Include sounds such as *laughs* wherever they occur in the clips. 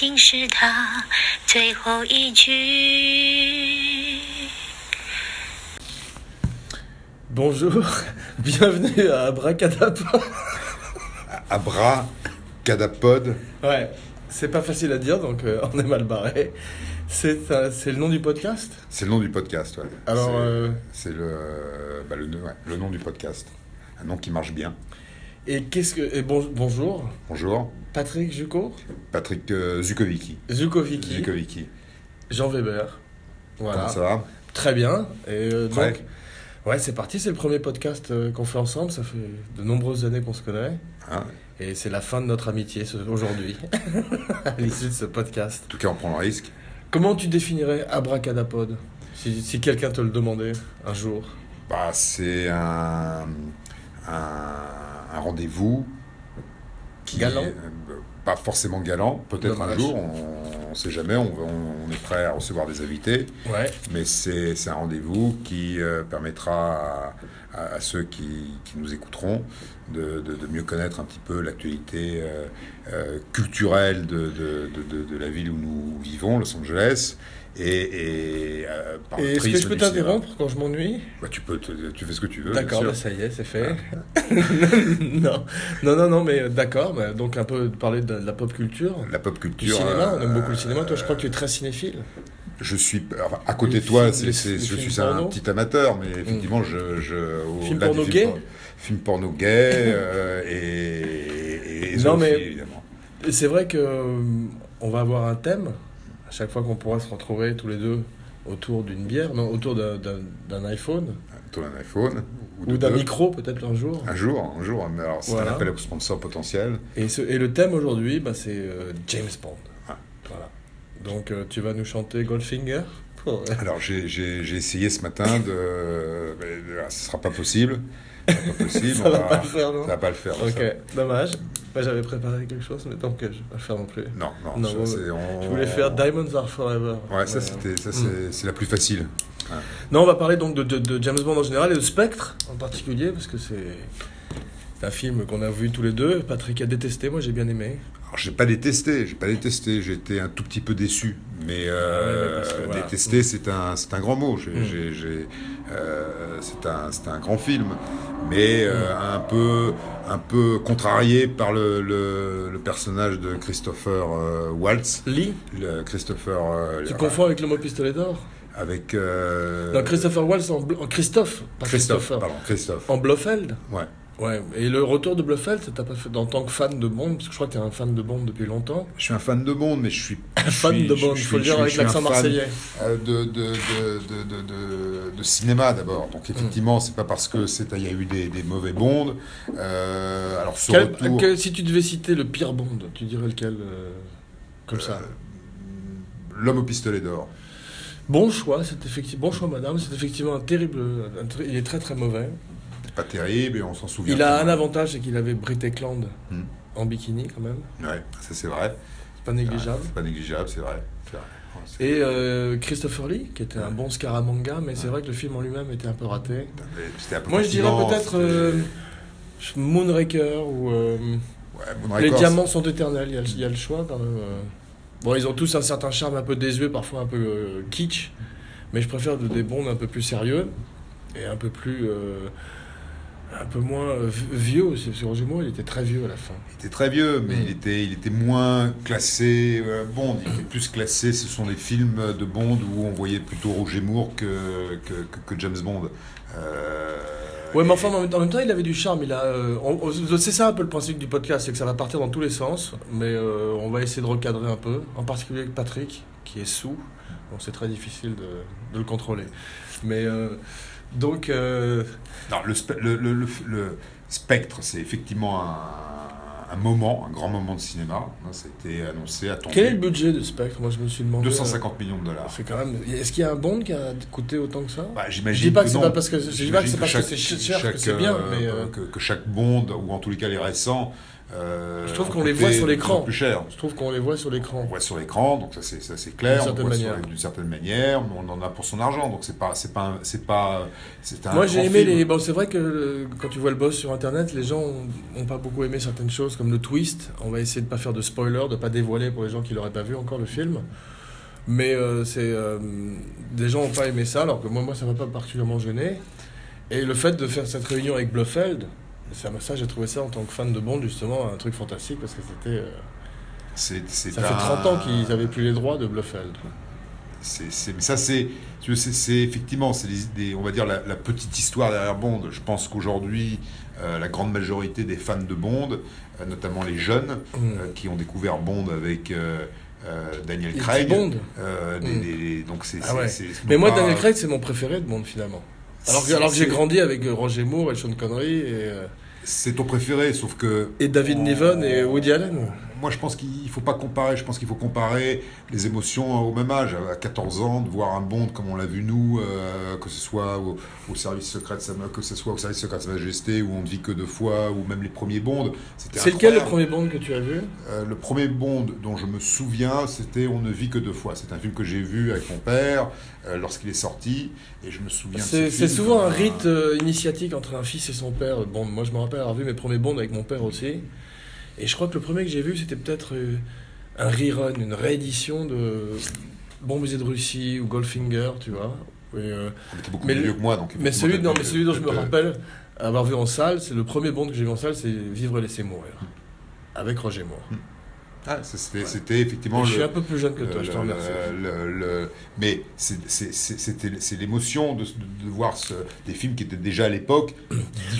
竟是他最后一句。 Bonjour, bienvenue à Abracadapod. Abra, Cadapod. Ouais, c'est pas facile à dire, donc euh, on est mal barré. C'est un- c'est le nom du podcast C'est le nom du podcast, ouais. Alors, C'est euh, c'est le, bah, le, ouais, le nom du podcast. Un nom qui marche bien. et qu'est-ce que. et bon- bonjour, Bonjour, Patrick Jucco, Patrick euh, Zukovicki. Zukovicki, Zukovicki. Jean Weber. Voilà. Comment ça va? Très bien. Et euh, Prêt? donc, ouais, c'est parti, c'est le premier podcast euh, qu'on fait ensemble. Ça fait de nombreuses années qu'on se connaît. Hein Et c'est la fin de notre amitié aujourd'hui, *laughs* à l'issue de ce podcast. En tout cas, on prend le risque. Comment tu définirais Abracadapod si, si quelqu'un te le demandait un jour? Bah, c'est un, un, un rendez-vous qui Galant est, euh, pas forcément galant. Peut-être un jour, on ne sait jamais. On, on- on est prêt à recevoir des invités. Ouais. Mais c'est un rendez-vous qui euh, permettra à, à- à ceux qui, qui nous écouteront de, de- de mieux connaître un petit peu l'actualité euh, euh, culturelle de la ville où nous vivons, Los Angeles. Et, et, euh, par le Et est-ce que je peux du t'interrompre quand je m'ennuie? Bah, tu, peux te- tu fais ce que tu veux. D'accord, bah, ça y est, c'est fait. *laughs* non, non, non, non, mais euh, d'accord. bah, donc un peu parler de, de la pop culture, La pop du culture. cinéma. On aime euh, beaucoup le cinéma. Toi, je crois que tu es très cinéphile. Je suis enfin, à côté Les de toi, films- les- je suis un petit amateur, mais effectivement, je, je au- des porno films por- films porno euh, et, et, et Non, mais- c'est vrai que euh, on va avoir un thème à chaque fois qu'on pourra se retrouver tous les deux autour d'une bière, non, autour d'un- d'un d'un iPhone Toi, un iPhone ou d'un micro peut-être un jour. Un jour, un jour. Mais alors, c'est Voilà. un appel au sponsor potentiel. Et, ce- et le thème aujourd'hui, bah, c'est euh, James Bond. Ah. Voilà. Donc euh, tu vas nous chanter Goldfinger. Alors, j'ai essayé ce matin de. *laughs* mais, euh, ce sera pas possible. Ce sera pas possible. Ça va pas le faire, non Ça va pas le faire. Ok, ça. dommage. J'avais préparé quelque chose, mais donc je vais pas le faire non plus. Non, non. Non, ça, c'est- on- Je voulais faire Diamonds Are Forever. Ouais, ça, c'était, ça, Mm. c'est c'est la plus facile. Non, on va parler donc de, de- de James Bond en général et de Spectre en particulier, parce que c'est c'est un film qu'on a vu tous les deux. Patrick a détesté, moi j'ai bien aimé. Alors, j'ai pas détesté, j'ai pas détesté, j'ai été un tout petit peu déçu. Mais, euh, Ah ouais, mais parce que voilà. détester, c'est un, c'est un grand mot. J'ai, Mm. j'ai- j'ai, euh, c'est un, c'est un grand film, mais euh, Mm. un peu, un peu contrarié par le, le, le personnage de Christopher euh, Waltz. Lee, Le Christopher. euh, tu confonds avec le mot pistolet d'or Avec. euh, Non, Christopher Waltz en, Bl- Christophe, pas Christophe, Christopher. pardon, Christophe. En Blofeld Ouais. Ouais, et le retour de Blofeld, ça t'a pas fait en tant que fan de Bond, parce que je crois que t'es un fan de Bond depuis longtemps. Je suis un fan de Bond, mais je suis. *laughs* je fan de Bond, il faut le dire avec un l'accent marseillais. euh, de, de, de, de, cinéma d'abord. Donc effectivement, c'est pas parce que c'est il y a eu des, mauvais Bonds. Euh, alors ce retour, si tu devais citer le pire Bond, tu dirais lequel euh, Comme ça? l'homme au pistolet d'or. Bon choix, c'est effectivement bon choix, madame. C'est effectivement un terrible. un il est très très mauvais. Pas terrible et on s'en souvient. Il a un avantage, c'est qu'il avait Brit Eklund Hmm. en bikini quand même. Ouais, ça c'est vrai. C'est pas négligeable. C'est pas négligeable, c'est vrai. Et euh, Christopher Lee, qui était un bon Scaramanga, mais c'est vrai que le film en lui-même était un peu raté. C'était un peu Moi, je dirais peut-être euh, Moonraker ou euh, Les diamants sont éternels. Il y a, le- il y a le choix quand même. Bon, ils ont tous un certain charme un peu désuet, parfois un peu kitsch, mais je préfère de- des bonds un peu plus sérieux et un peu plus. euh, un peu moins euh, vi- vieux aussi, parce que Roger Moore, il était très vieux à la fin. Il était très vieux, mais Mm. il, était, il était moins classé euh, Bond. Il était plus classé, ce sont des films de Bond où on voyait plutôt Roger Moore que, que, que- que James Bond. Euh, Ouais, mais et- enfin, en même, en même temps, il avait du charme. Il a, euh, c'est ça un peu le principe du podcast, c'est que ça va partir dans tous les sens, mais euh, on va essayer de recadrer un peu, en particulier avec Patrick, qui est sous. Bon, c'est très difficile de, de le contrôler. Mais donc, euh, Non, le, spe- le, le- le- spectre, c'est effectivement un, un moment, un grand moment de cinéma. Hein, ça a été annoncé, attendu. Quel est le budget de Spectre? Moi, je me suis demandé. 250 millions de dollars. C'est quand même. Est-ce qu'il y a un Bond qui a coûté autant que ça? Bah, Je J'imagine dis pas que c'est non. pas parce que je dis pas que c'est J'imagine parce que chaque- c'est cher que chaque, c'est bien, euh, mais euh, que, que chaque Bond, ou en tous les cas les récents, euh, Je trouve qu'on les voit sur l'écran. Plus cher. je trouve qu'on les voit sur On l'écran. voit sur l'écran, donc ça c'est ça c'est clair. D'une on certaine manière. D'une certaine manière, mais on en a pour son argent, donc c'est pas c'est pas c'est pas c'est un Moi, j'ai aimé film. les. Bon, c'est vrai que quand tu vois le boss sur internet, les gens ont, ont pas beaucoup aimé certaines choses, comme le twist. On va essayer de pas faire de spoiler, de pas dévoiler pour les gens qui l'auraient pas vu encore le film. Mais euh, c'est euh, des gens ont pas aimé ça, alors que moi, moi, ça m'a pas particulièrement gêné. Et le fait de faire cette réunion avec Blofeld, ça, ça j'ai trouvé ça en tant que fan de Bond justement un truc fantastique parce que c'était. euh, C'est- ça fait un- 30 ans qu'ils avaient plus les droits de Blofeld. C'est, c'est- mais ça, c'est, c'est, c'est effectivement, c'est des, on va dire la, la petite histoire derrière Bond. Je pense qu'aujourd'hui, euh, la grande majorité des fans de Bond, euh, notamment les jeunes, Mm. qui ont découvert Bond avec Daniel Craig. Bond. des- Mm. des- donc c'est, Ah ouais. Mais moi, Daniel Craig, c'est mon préféré de Bond finalement. Alors que, alors que j'ai grandi avec euh, Roger Moore et Sean Connery et, euh, C'est ton préféré, sauf que. et David Niven et Woody Allen. Moi, je pense qu'il faut pas comparer. Je pense qu'il faut comparer les émotions au même âge. À 14 ans, de voir un Bond comme on l'a vu nous, euh, que ce soit au, au service secret de sa, que ce soit au service secret de Sa Majesté, où on ne vit que deux fois, ou même les premiers Bonds. C'était C'est lequel le premier Bond que tu as vu? Euh, le premier Bond dont je me souviens, c'était On ne vit que deux fois. C'est un film que j'ai vu avec mon père euh, lorsqu'il est sorti, et je me souviens. C'est souvent un rite initiatique entre un fils et son père. Bon, moi je me rappelle avoir vu mes premiers Bonds avec mon père aussi. Et je crois que le premier que j'ai vu, c'était peut-être euh, un rerun, une réédition de Bon baiser de Russie ou Goldfinger, tu vois. Et, euh, beaucoup Mais vieux que moi, donc. mais celui, non, mais peut-être- celui dont je me euh, rappelle avoir vu en salle, c'est le premier Bond que j'ai vu en salle, c'est Vivre et laisser mourir. Avec Roger Moore. Ah, c'était effectivement. Je suis le- un peu plus jeune que toi, le- je te remercie. le- mais c'est- l'émotion de, de- voir ce- des films qui étaient déjà à l'époque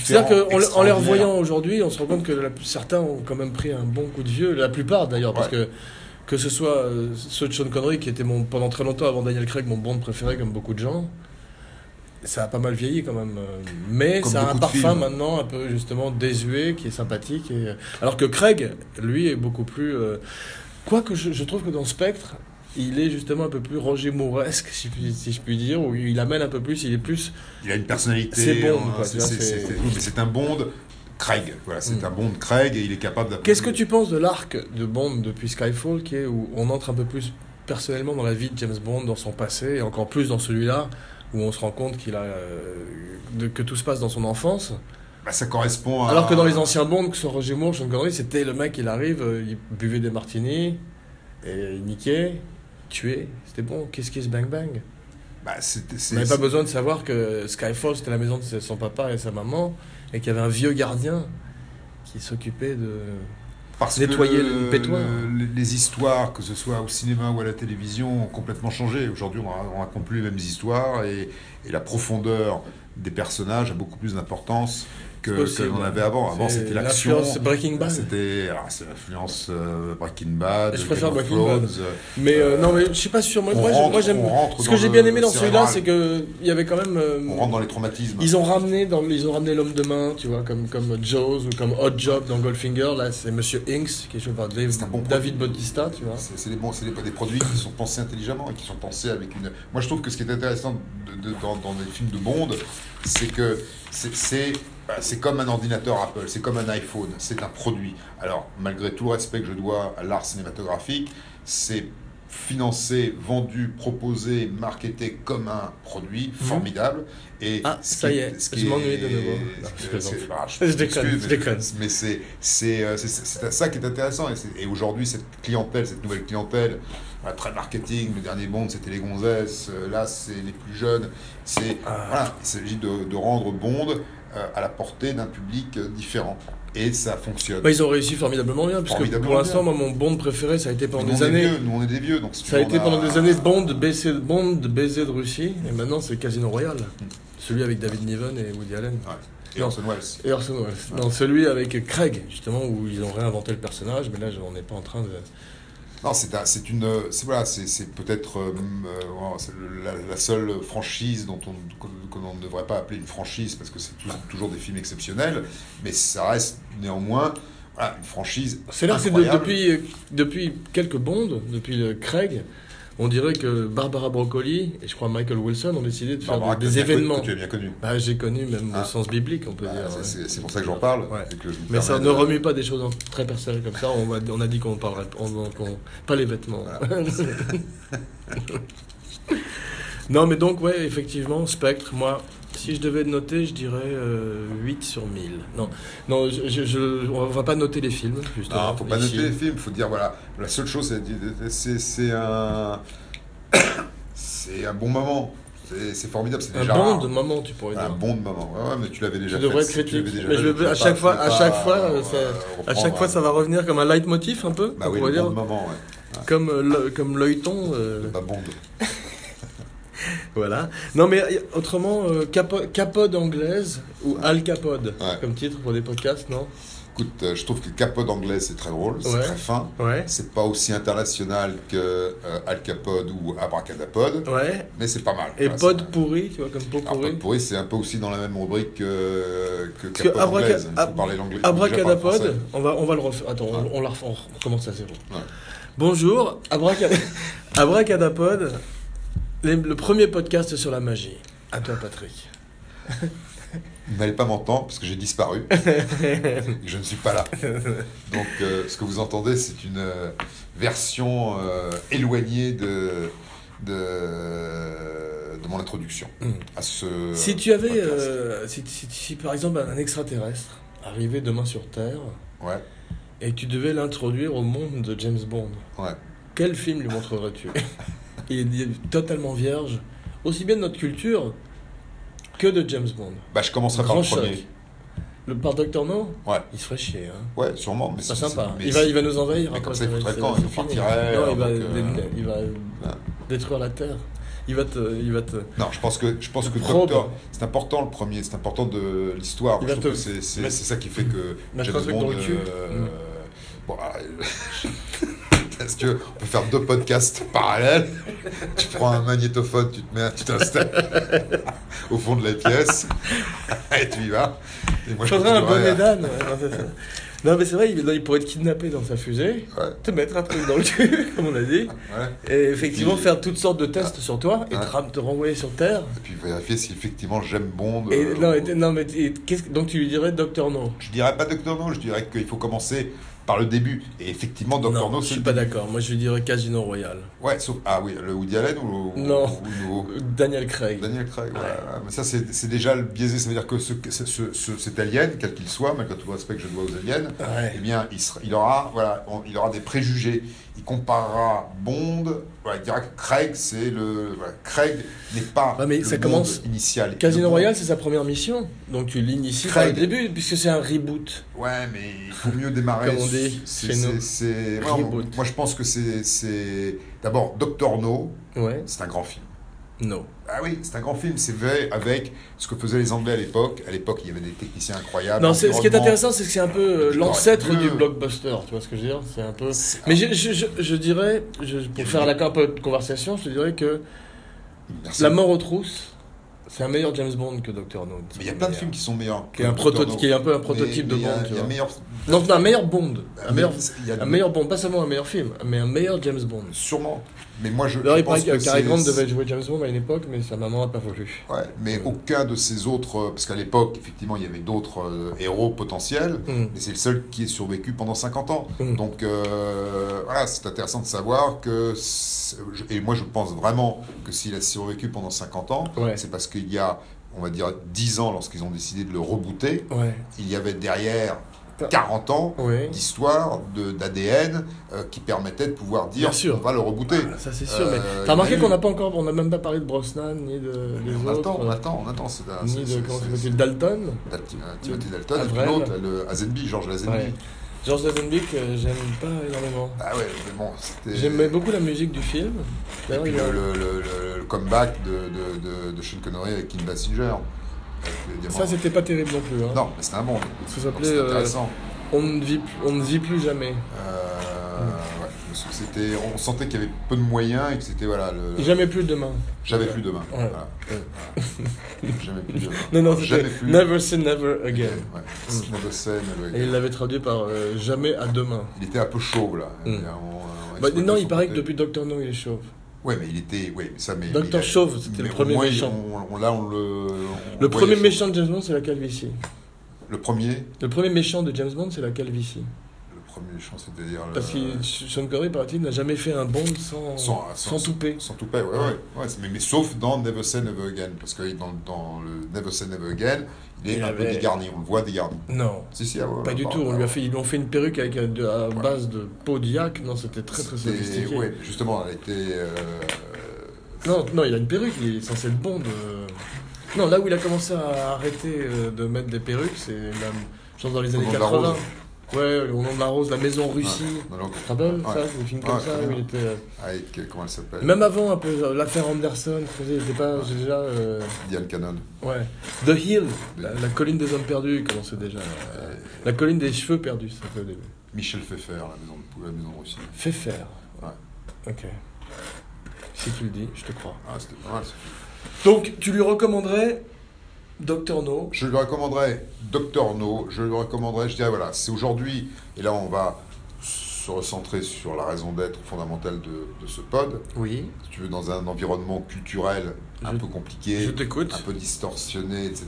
C'est-à-dire qu'en en les revoyant aujourd'hui, on se rend compte que la- certains ont quand même pris un bon coup de vieux, la plupart d'ailleurs, parce que que ce soit euh, ceux de Sean Connery, qui était mon, pendant très longtemps avant Daniel Craig, mon Bond préféré, comme beaucoup de gens, ça a pas mal vieilli quand même. euh, Mais Comme ça a un parfum films. maintenant un peu justement désuet, qui est sympathique. Et... euh, Alors que Craig, lui, est beaucoup plus... euh, Quoique je, je trouve que dans Spectre, il est justement un peu plus Roger Mouresque, si, je puis- si je puis dire, où il amène un peu plus, il est plus... Il a une personnalité. C'est Bond, hein, c'est- un Bond Craig. Voilà, c'est Mm. un Bond Craig et il est capable Qu'est-ce que tu penses de l'arc de Bond depuis Skyfall, qui est où on entre un peu plus personnellement dans la vie de James Bond, dans son passé, et encore plus dans celui-là, où on se rend compte qu'il a euh, de- que tout se passe dans son enfance. Bah, ça correspond à. Alors que dans les anciens Bond, que ce soit Roger Moore, Sean Connery, c'était le mec, il arrive, euh, il buvait des martinis, et il niquait, tuait, c'était bon, kiss kiss bang bang. Bah, c'était- On n'avait pas besoin de savoir que Skyfall, c'était la maison de son papa et sa maman, et qu'il y avait un vieux gardien qui s'occupait de... Parce Nettoyer que le pétoir. le- les histoires, que ce soit au cinéma ou à la télévision, ont complètement changé. Aujourd'hui, on ra- on raconte plus les mêmes histoires et, et la profondeur des personnages a beaucoup plus d'importance que que l'on avait avant. Avant, c'était l'action. l'influence Breaking Bad. C'était l'influence euh, Breaking Bad. Je préfère Breaking Bad. Euh, Mais euh, non, mais je suis pas sûr. Moi, moi, j'aime. Ce que j'ai bien aimé dans celui-là, c'est que il y avait quand même. euh, On rentre dans les traumatismes. ils ont ramené dans, ils ont ramené l'homme de main, tu vois, comme comme Jaws ou comme Hot Job dans Goldfinger. Là, c'est Monsieur Inks qui est joué par Dave- C'est un bon David. Bautista, tu vois. C'est c'est des, bons, c'est des, des produits qui sont pensés intelligemment et qui sont pensés avec une. Moi, je trouve que ce qui est intéressant de- de- dans, dans des films de Bond, c'est que c'est- c'est bah, c'est comme un ordinateur Apple, c'est comme un iPhone, c'est un produit. Alors, malgré tout le respect que je dois à l'art cinématographique, c'est financé, vendu, proposé, marketé comme un produit formidable. Et Mhm. Ah, ce ça qui- y est, ce je qui m'ennuie de nouveau. Non, je bah, *laughs* Je déconne, je mais- déconne. mais c'est c'est euh, ça qui est intéressant et, aujourd'hui cette clientèle cette nouvelle clientèle voilà, très marketing le dernier Bond c'était les gonzesses euh, là c'est les plus jeunes c'est Ah. voilà il s'agit de, de rendre Bond à la portée d'un public euh, différent et ça fonctionne Bah, ils ont réussi formidablement bien, parce que Formidablement pour l'instant, moi, mon Bond préféré, ça a été pendant nous, des années. vieux, nous on est des vieux donc si Ça a été pendant des années Bond, baiser, Bond, baiser de Russie, et maintenant c'est Casino Royale. Celui avec David Niven et Woody Allen. Ouais. et Non. Orson Welles Et Orson Welles. Non, celui avec Craig, justement, où ils ont réinventé le personnage, mais là, on n'est pas en train de. Non, c'est un- c'est une, c'est voilà, c'est peut-être euh, euh, le- la, la seule franchise dont on que l'on ne devrait pas appeler une franchise parce que c'est tou- toujours des films exceptionnels, mais ça reste néanmoins une franchise. C'est là, c'est de- depuis, depuis quelques bondes, depuis le Craig, on dirait que Barbara Broccoli et je crois Michael Wilson ont décidé de faire Barbara, des, connu- événements. Que tu as bien connu. Ah, j'ai connu même Ah. au sens biblique, on peut Bah, dire. c'est- ouais. pour ça que j'en parle. Ouais. et que je me Mais ça ne remue pas des choses très personnelles comme ça. On, va, on a dit qu'on parlerait on, qu'on- pas les vêtements. *laughs* non, mais donc, ouais, effectivement, Spectre, moi, si je devais noter, je dirais euh, 8 sur 1000. Non, non je, je- je- on va pas noter les films, justement. Non, faut pas ici. noter les films, faut dire voilà, la seule chose c'est- c'est un c'est un bon moment. C'est formidable, c'est Un déjà bon rare. de moment, tu pourrais un dire. bon de moment. Ouais, ouais, mais tu l'avais déjà Tu fait. devrais être critique. déjà Mais je veux- à pas- chaque fois- à chaque fois, euh, ça- À chaque fois, un- ça va revenir comme un leitmotiv un peu, Bah oui, le dire. bon de moment, ouais. Comme, euh, le- comme l'œilleton. euh, Pas bon de- Voilà. Non, mais euh, autrement, euh, capo- capode anglaise ou Al Capode, Ouais. comme titre pour des podcasts, non? Écoute, euh, je trouve que Capode anglais c'est très drôle, c'est Ouais. très fin. Ouais. C'est pas aussi international que euh, Al Capode ou Abracadapod, Ouais. mais c'est pas mal. Et pod pourri, tu vois, comme pot Alors, pourri. Pod pourri, c'est un peu aussi dans la même rubrique que, que que Capode abraca- anglaise. Ab- Abracadapod, on va, on va le refaire. Attends, on- la refait- on recommence à zéro. Bonjour, Abracad- *laughs* Abracadapod, les- le premier podcast sur la magie. À toi, Patrick. Vous n'allez pas m'entendre parce que j'ai disparu. *laughs* je ne suis pas là. Donc, euh, ce que vous entendez, c'est une euh, version euh, éloignée de, de, de mon introduction Mm. à ce. Si tu avais, euh, si, si- si, par exemple un extraterrestre arrivait demain sur Terre Ouais, et que tu devais l'introduire au monde de James Bond, ouais. quel film lui montrerais-tu? *laughs* Il est totalement vierge, aussi bien de notre culture que de James Bond. Bah, je commencerai par Grand le choc. premier. Le par Doctor No Ouais, Il se ferait chier. Hein. ouais, sûrement. Mais C'est pas sympa. mais Il va, il va nous envahir. mais après, comme ça, il foutrait le camp, il partirait, Non, il va, euh, il va détruire la Terre. Il va te. Il va te... Non, je pense que, je pense que. Docteur, c'est important le premier, c'est important de l'histoire. Je trouve te que c'est ça qui fait que mettre James un truc Bond, dans le cul. euh, Mm. bon, *laughs* euh, Est-ce que on peut faire deux podcasts parallèles Tu prends un magnétophone, tu te mets, tu t'installes au fond de la pièce et tu y vas. Et moi, Il faudrait un bonnet d'âne. non. Non, mais c'est vrai, il, il pourrait te kidnapper dans sa fusée, Ouais, te mettre un truc dans le cul, *laughs* comme on l'a dit, ouais. et effectivement Et puis- faire toutes sortes de tests sur toi et Ouais. te, renvoyer sur Terre. Et puis vérifier si effectivement j'aime Bond. Et, euh, non, et- non, mais et donc tu lui dirais Docteur No? Je dirais pas Doctor No, je dirais qu'il faut commencer par le début. Et effectivement, Doctor Non, No, je suis pas d'accord. Moi, je dirais Casino Royale. Ouais, sauf. Ah oui, le Woody Allen ou le. Non. ou *laughs* Daniel Craig. Daniel Craig, ouais. Ouais. ouais. Mais ça, c'est déjà le biaisé. Ça veut dire que ce, ce- ce- ce- cet alien, quel qu'il soit, malgré tout le respect que je dois aux aliens, Ouais. eh bien, il, sera- il aura, voilà, on- il aura des préjugés. Il comparera Bond. Voilà, il dira que Craig, c'est le. voilà, Craig n'est pas mais le ça Bond commence- initial. Casino Royale, c'est sa première mission. Donc tu l'inities par le début, puisque c'est un reboot. Ouais, mais il faut mieux démarrer. Comme on dit C'est- chez c'est- nous. c'est- ouais, Reboot. moi, je pense que c'est-. D'abord, Doctor No, Ouais. c'est un grand film. No. Ah oui, c'est un grand film, c'est vrai, avec ce que faisaient les Anglais à l'époque. À l'époque, il y avait des techniciens incroyables. Non, ce qui est intéressant, c'est que c'est un peu euh, l'ancêtre du blockbuster. Tu vois ce que je veux dire? C'est un peu. Mais je, je, je, je dirais, je- pour faire la un peu de conversation, je te dirais que Merci. La mort aux trousses, c'est un meilleur James Bond que Doctor No. Mais il y a plein de films qui sont meilleurs. qui est, un qui est un peu un Mais- prototype de mais Bond. Il y a meilleur. Non, un meilleur Bond. Un meilleur, un meilleur Bond, pas seulement un meilleur film, mais un meilleur James Bond. Sûrement. Mais moi, je. D'ailleurs, je il paraît pense que que Cary Grant devait jouer James Bond à une époque, mais sa maman n'a pas voulu. Ouais, mais aucun de ces autres. euh, Parce qu'à l'époque, effectivement, il y avait d'autres euh, héros potentiels. Mm. Mais c'est le seul qui est survécu pendant 50 ans. Mm. Donc euh, voilà, c'est intéressant de savoir que. Et moi, je pense vraiment que s'il a survécu pendant 50 ans, Ouais. c'est parce qu'il y a, on va dire, 10 ans, lorsqu'ils ont décidé de le rebooter, Ouais. il y avait derrière 40 ans d'histoire, d'ADN, euh, qui permettait de pouvoir dire sûr. on va le rebooter. Ah, ça c'est sûr, Euh, mais t'as remarqué qu'on n'a pas encore, on n'a même pas parlé de Brosnan ni de les on autres, attend, on euh, attend, on attend. c'est- ni de comment c'est- s'appelle Dalton. Dal- Timothy Dalton, et puis l'autre, le Lazenby, Georges Lazenby. Ouais. George Lazenby que j'aime pas énormément. Ah ouais, mais bon, c'était. J'aimais beaucoup la musique du film. Et puis le, le- le- le comeback de, de, de, de Sean Connery avec Kim Basinger. Ça c'était pas terrible non plus. Hein. Non, mais c'était un bon. Ça s'appelait euh, intéressant. on, ne vit, on ne vit plus jamais. Euh, ouais, C'était, on sentait qu'il y avait peu de moyens et que c'était voilà. Le, Jamais plus demain. J'avais plus demain. Ouais. Voilà. Ouais. Jamais plus demain. *laughs* Non, non, Jamais c'était plus. Never say never again. Ouais. Never say, never again. Et il l'avait traduit par euh, jamais à demain. Il était un peu chauve là. Mm. Bah, non, il paraît que depuis Doctor No, il est chauve. Ouais, mais il était. Ouais, mais ça, mais. A- Chauve, c'était le premier moins, méchant. on- on- là, on le. on Le premier méchant de James Bond, c'est la calvitie. Le premier? Le premier méchant de James Bond, c'est la calvitie. Le premier méchant, c'est-à-dire. le- Parce que Sean Connery, paraît-il, n'a jamais fait un Bond sans, Sans, sans, toupet. Sans toupet, ouais, ouais. mais, mais sauf dans Never Say Never Again. Parce que dans, dans le Never Say Never Again, il est Il un peu avait- dégarni. On le voit dégarni. Non. Si, si, ah ouais, Pas du bah, tout, on lui a fait, ils lui ont fait une perruque avec, euh, de- à base de peau d'yak. Non, c'était très très sophistiqué. Ouais, justement, elle était. euh, Non, non, il a une perruque, il est censé être Bond. Non, là où il a commencé à arrêter euh, de mettre des perruques, c'est la chose dans les années nom de la 80. Ouais, au nom de la rose, la maison Russie. non, Tu te rappelles Ouais. ça, des films comme Ouais, ça où il était. euh, Avec, euh, comment elle s'appelle? Même avant un peu euh, l'affaire Anderson, sais, il pas Ouais. déjà. euh, Diane Cannon. Ouais. The Hill, la, la colline des hommes perdus, comment c'est déjà. euh, la colline des cheveux perdus, ça fait au début. Michel Pfeiffer, la maison de, la maison Russie. Faire. Ouais. Ok. Si tu le dis, je te crois. Ah, c'était pas mal. Donc, tu lui recommanderais Doctor No. Je lui recommanderais Docteur No, je lui recommanderais, je dirais voilà, c'est aujourd'hui, et là on va se recentrer sur la raison d'être fondamentale de, de ce pod, Oui. si tu veux, dans un environnement culturel un Je- peu compliqué, Je un peu distorsionné, etc.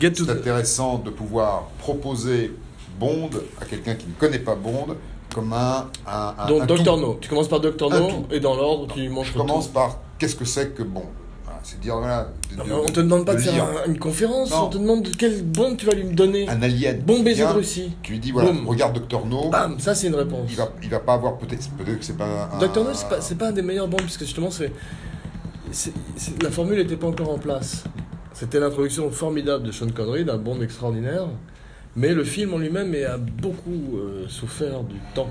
Get to C'est the... intéressant de pouvoir proposer Bond à quelqu'un qui ne connaît pas Bond comme un, un, un- Donc, un Doctor tout. No. Tu commences par Doctor Un No, tout. et dans l'ordre, tu montres Je commence tout. par qu'est-ce que c'est que Bond? C'est dire, voilà, de- Non, de- on te demande pas de, faire un- une conférence, Non. on te demande quel bon tu vas lui donner. un alien. Bon baiser de Russie. Tu lui dis, voilà, regarde Docteur No. Bam, ça c'est une réponse. Il va, il va pas avoir peut-être, peut-être que c'est pas un. Doctor No, c'est pas, pas un des meilleurs bands, parce que justement, c'est, la formule n'était pas encore en place. C'était l'introduction formidable de Sean Connery, d'un Bond extraordinaire. Mais le film en lui-même a beaucoup euh, souffert du temps.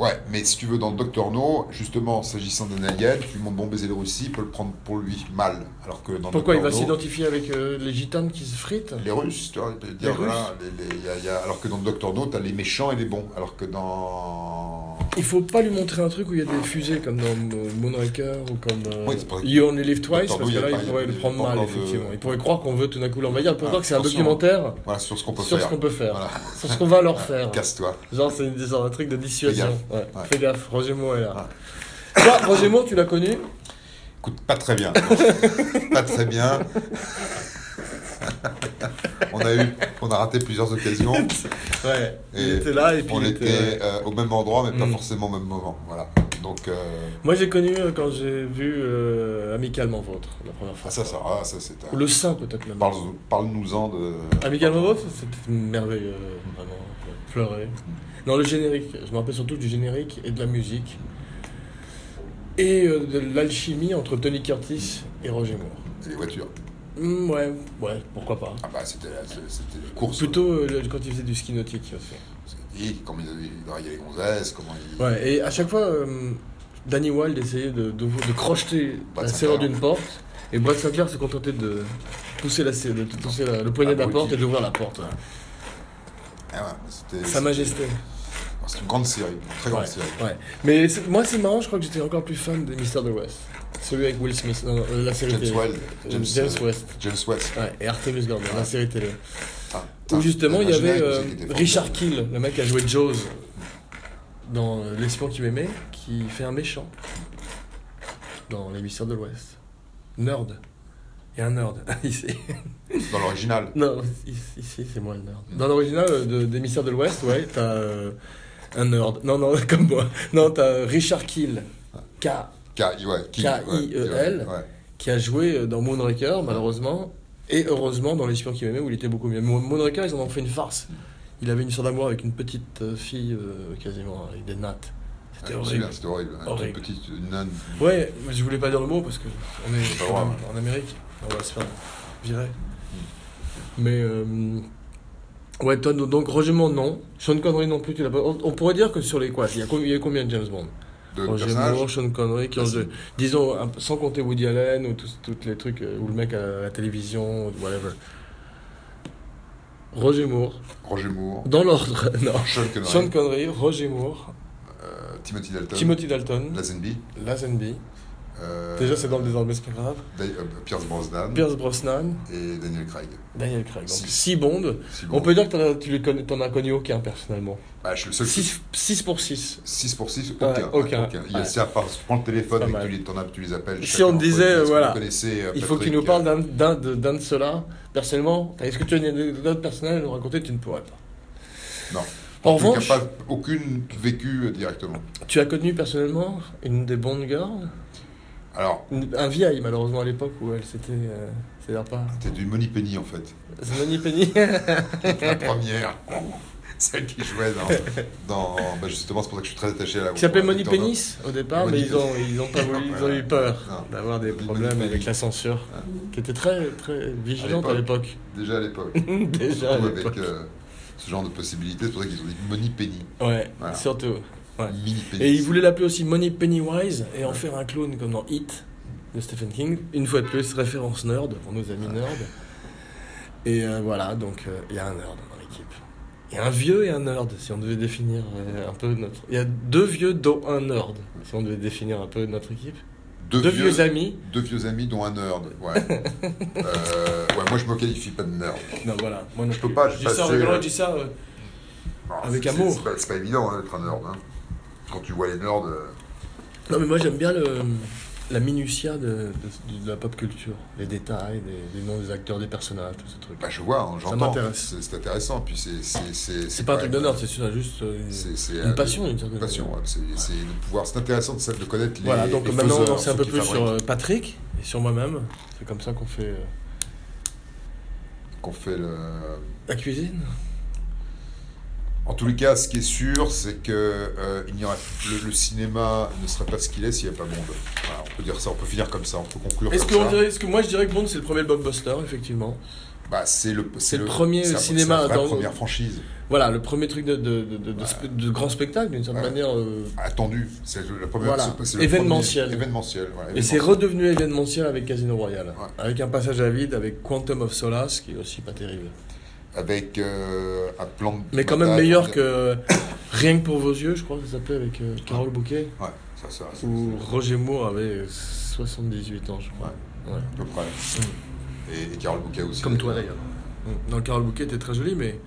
Ouais, mais si tu veux, dans Docteur No, justement, s'agissant d'un alien, tu lui montres bon baiser de Russie, il peut le prendre pour lui mal. Alors que dans Pourquoi il va. No, s'identifier avec euh, les gitanes qui se fritent? Les Russes, tu vois, dire, Les voilà, les- les- il y a- il y a- alors que dans Docteur No, t'as les méchants et les bons. Alors que dans. Il faut pas lui montrer un truc où il y a des fusées comme dans Moonraker ou comme euh, Oui, You Only Live Twice, parce il que là il pourrait il le prendre mal, encore de- effectivement. Il pourrait croire qu'on veut tout d'un coup l'envahir. Pour Ah, croire que c'est un attention. documentaire Voilà, sur ce qu'on peut sur faire. ce qu'on peut faire, Voilà. sur ce qu'on va leur faire. *laughs* Casse-toi. Genre, c'est une- genre un truc de dissuasion. Fais Ouais. Ouais. Fais gaffe, Roger Moore est là. Toi, Roger Moore, tu l'as connu? Écoute, pas très bien. *laughs* pas très bien. *laughs* on a eu, on a raté plusieurs occasions. *laughs* Ouais. Il était là et puis On il était était. euh, au même endroit, mais pas Mm. forcément au même moment. Voilà. Donc, euh, Moi, j'ai connu euh, quand j'ai vu Amicalement Vôtre la première fois. ah, ça, ça, ah, ça c'est Ou Le Saint, peut-être même. Parle- Parle-nous-en de. Amicalement Vôtre, c'était merveilleux, vraiment. Pleuré. Non, le générique. Je me rappelle surtout du générique et de la musique. Et de l'alchimie entre Tony Curtis et Roger Moore. Et les voitures. Hmm, ouais, ouais, pourquoi pas. Ah bah c'était des courses. Plutôt euh, le- quand il faisait du ski nautique aussi. Dit, comment il, draguait les gonzesses, comment il. Ouais, et à chaque fois, euh, Danny Wilde essayait de, de, de crocheter Brad la serrure d'une porte, et Brad Sinclair se contentait de pousser, la, de pousser la- le poignet de la Ah, porte et d'ouvrir la porte. ouais. Ah ouais, Sa Majesté. C'est une grande série, une très grande Ouais, série. ouais. Mais moi, c'est marrant, je crois que j'étais encore plus fan des Mystères de l'Ouest. Celui avec Will Smith, non, non, la série James télé. Euh, James, James euh, West. James West. Ouais, et Artemis Gordon, la série télé. Ah, Où putain, justement, il y avait euh, Richard. Kill, le mec qui a joué Jaws dans L'espion qui m'aimait, qui fait un méchant dans Mystères de l'Ouest. Nerd. Il y a un nerd *laughs* ici. Dans l'original. Non, ici, c'est moi le nerd. Dans l'original euh, de, de l'Ouest, ouais, t'as euh, un nerd. Non, non, *laughs* comme moi. Non, t'as Richard Kill, K, K-I-E-L. ouais. qui a joué euh, dans Moonraker, malheureusement, et heureusement dans L'espion qui m'aimait, où il était beaucoup mieux. Moon- Moonraker, ils en ont fait une farce. Il avait une histoire d'amour avec une petite euh, fille, euh, quasiment, avec des nattes. C'était horrible. C'était horrible. Une Horrible. petite naine. Ouais, mais je voulais pas dire le mot parce que on est en Amérique. On va se faire virer. Mais euh, ouais, toi, donc Roger Moore non, Sean Connery non plus. Tu l'as pas. On, on pourrait dire que sur les quoi, il y a combien, il y a combien de James Bond? De Roger. Moore, Sean Connery, qui ont disons sans compter Woody Allen ou tous tous les trucs euh, où le mec à la télévision, ou whatever. Roger Moore, Roger Moore. dans l'ordre, *laughs* non. Sean Connery. Sean Connery, Roger Moore, euh, Timothy Dalton, Timothy Dalton, Lazenby, Lazenby. Euh, Déjà, c'est dans le désordre, mais c'est pas grave. Da- euh, Pierce Brosnan Pierce Brosnan, et Daniel Craig. Daniel Craig. Donc Six. 6 Bonds. Si On peut dire que as, tu les connais, t'en as connu aucun personnellement. Bah, je suis le seul. 6, pour 6. 6 pour 6, Ouais, aucun. aucun. Il y a Ouais. ça, par, tu prends le téléphone et que tu les, t'en as- tu les appelles. Si on disait, voilà, euh, Il faut tu Patrick, nous parles d'un, de, ceux-là. Personnellement, est-ce que tu as une anecdote personnelle à nous raconter? Tu ne pourrais pas. Non. En cas, revanche, pas aucune vécue directement. tu as connu personnellement une des Bond Girls? Alors, Un vieil, malheureusement, à l'époque où elle s'était. Euh, C'est-à-dire pas. c'était du Money Penny en fait. C'est Money Penny *laughs* La première. *laughs* Celle qui jouait dans. dans bah, justement, c'est pour ça que je suis très attaché à la Qui s'appelait Money Penis au départ, Money mais ils ont, ils ont, pas voulu, ils ont eu peur d'avoir des Money problèmes avec la censure, qui était très, très vigilante à l'époque. Déjà à l'époque. *laughs* Déjà à Surtout avec l'époque. euh, ce genre de possibilités, c'est pour ça qu'ils ont dit Money Penny. Ouais, Voilà. surtout. Ouais. Mini Penny. Et ils voulaient l'appeler aussi Money Pennywise et en faire un clone comme dans Hit de Stephen King. Une fois de plus, référence nerd pour nos amis nerds. Et euh, voilà, donc euh, il y a un nerd dans l'équipe. Il y a un vieux et un nerd, si on devait définir euh, un peu notre. Il y a deux vieux, dont un nerd, si on devait définir un peu notre équipe. Deux, Deux vieux amis. Deux vieux amis, dont un nerd. Ouais. *laughs* Ouais, moi je me qualifie pas de nerd. Non, voilà, moi non Je peux plus. pas, Je dis ça, je dis ça. Avec amour. C'est pas, pas évident hein, d'être un nerd. hein. Quand tu vois les nerds. euh, Non, mais moi j'aime bien le, la minutia de, de- de la pop culture, les détails, des, des noms des acteurs, des personnages, tout ce truc. Bah, je vois, hein, Ça j'entends. m'intéresse. C'est intéressant. Puis c'est. C'est c'est- C'est pas un truc nerd, c'est juste euh, une, une passion, une certaine Une passion, ouais. C'est c'est de pouvoir. C'est intéressant de, de connaître les. Voilà, donc les maintenant on en sait un peu plus sur fabriquent, euh, Patrick et sur moi-même. C'est comme ça qu'on fait euh, Qu'on fait le. la cuisine. En tous les cas, ce qui est sûr, c'est que euh, il n'y aurait, le, le cinéma ne serait pas ce qu'il est s'il n'y avait pas Bond. Voilà, on peut dire ça, on peut finir comme ça, on peut conclure Est-ce comme que, ça. dirait, est-ce que moi je dirais que Bond c'est le premier blockbuster, effectivement. Bah, c'est le, C'est le premier c'est cinéma c'est la première franchise Voilà, le premier truc de, de, de, de, de Ouais. spe- de grand spectacle, d'une certaine manière. euh, attendue. C'est la première. Voilà. c'est- c'est le Événementiel. premier- Événementiel. voilà, et c'est événementiel. redevenu événementiel avec Casino Royale. Avec un passage à vide, avec Quantum of Solace, qui est aussi pas terrible. Avec euh, un plan de. Mais quand même meilleur que *coughs* Rien que pour vos yeux, je crois que ça s'appelait, avec euh, Carole Bouquet. Ouais, ça, ça. ça, Où ça, Roger Moore avait 78 ans, je crois. Ouais. à peu près. Et, et Carole Bouquet aussi. Comme toi d'ailleurs. Non, Carole Bouquet était très jolie, mais